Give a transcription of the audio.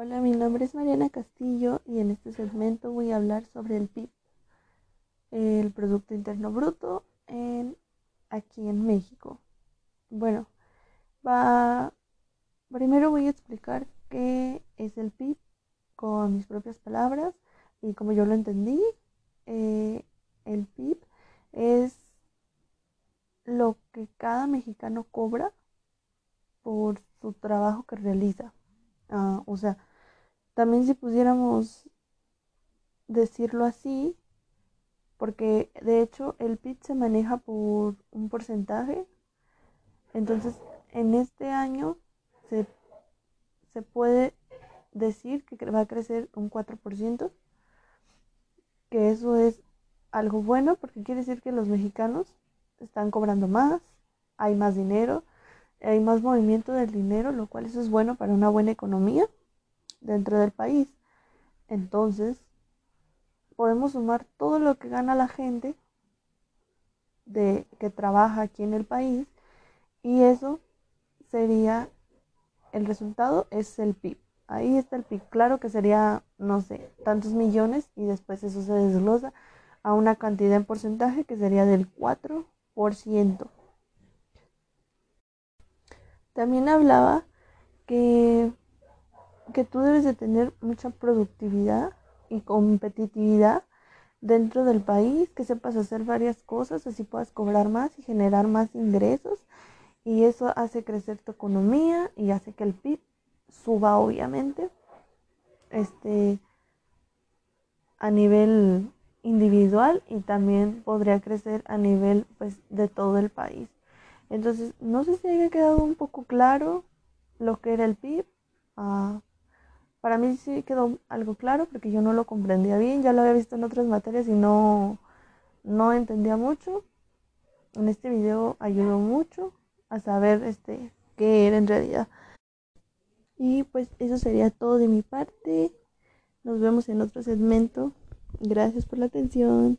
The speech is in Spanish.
Hola, mi nombre es Mariana Castillo y en este segmento voy a hablar sobre el PIB, el Producto Interno Bruto en, aquí en México. Bueno, va, primero voy a explicar qué es el PIB con mis propias palabras y como yo lo entendí. Eh, el PIB es lo que cada mexicano cobra por su trabajo que realiza. Ah, o sea, también si pudiéramos decirlo así, porque de hecho el PIB se maneja por un porcentaje, entonces en este año se, se puede decir que va a crecer un 4%, que eso es algo bueno porque quiere decir que los mexicanos están cobrando más, hay más dinero, hay más movimiento del dinero, lo cual eso es bueno para una buena economía dentro del país. Entonces, podemos sumar todo lo que gana la gente de que trabaja aquí en el país y eso sería el resultado es el PIB. Ahí está el PIB. Claro que sería, no sé, tantos millones y después eso se desglosa a una cantidad en porcentaje que sería del 4%. También hablaba que, que tú debes de tener mucha productividad y competitividad dentro del país, que sepas hacer varias cosas, así puedas cobrar más y generar más ingresos. Y eso hace crecer tu economía y hace que el PIB suba, obviamente, este, a nivel individual y también podría crecer a nivel pues, de todo el país. Entonces, no sé si haya quedado un poco claro lo que era el PIB. Ah, para mí sí quedó algo claro porque yo no lo comprendía bien, ya lo había visto en otras materias y no, no entendía mucho. En este video ayudó mucho a saber este, qué era en realidad. Y pues eso sería todo de mi parte. Nos vemos en otro segmento. Gracias por la atención.